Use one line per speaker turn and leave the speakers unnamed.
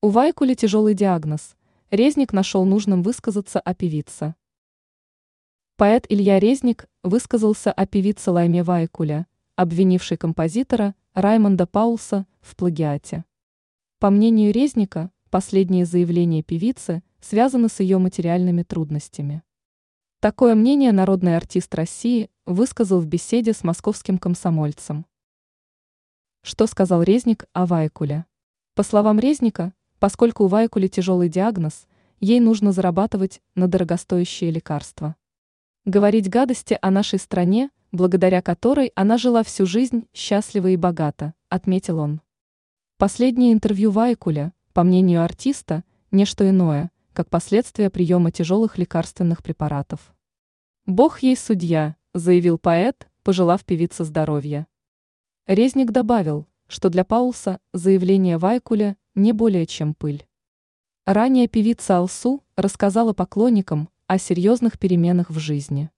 У Вайкуля тяжелый диагноз. Резник нашел нужным высказаться о певице. Поэт Илья Резник высказался о певице Лайме Вайкуля, обвинившей композитора Раймонда Паулса в плагиате. По мнению Резника, последние заявления певицы связаны с ее материальными трудностями. Такое мнение народный артист России высказал в беседе с московским комсомольцем. Что сказал Резник о Вайкуле? По словам Резника, поскольку у Вайкули тяжелый диагноз, ей нужно зарабатывать на дорогостоящие лекарства. Говорить гадости о нашей стране, благодаря которой она жила всю жизнь счастливо и богато, отметил он. Последнее интервью Вайкуля, по мнению артиста, не что иное – как последствия приема тяжелых лекарственных препаратов. «Бог ей судья», – заявил поэт, пожелав певице здоровья. Резник добавил, что для Паулса заявление Вайкуля не более чем пыль. Ранее певица Алсу рассказала поклонникам о серьезных переменах в жизни.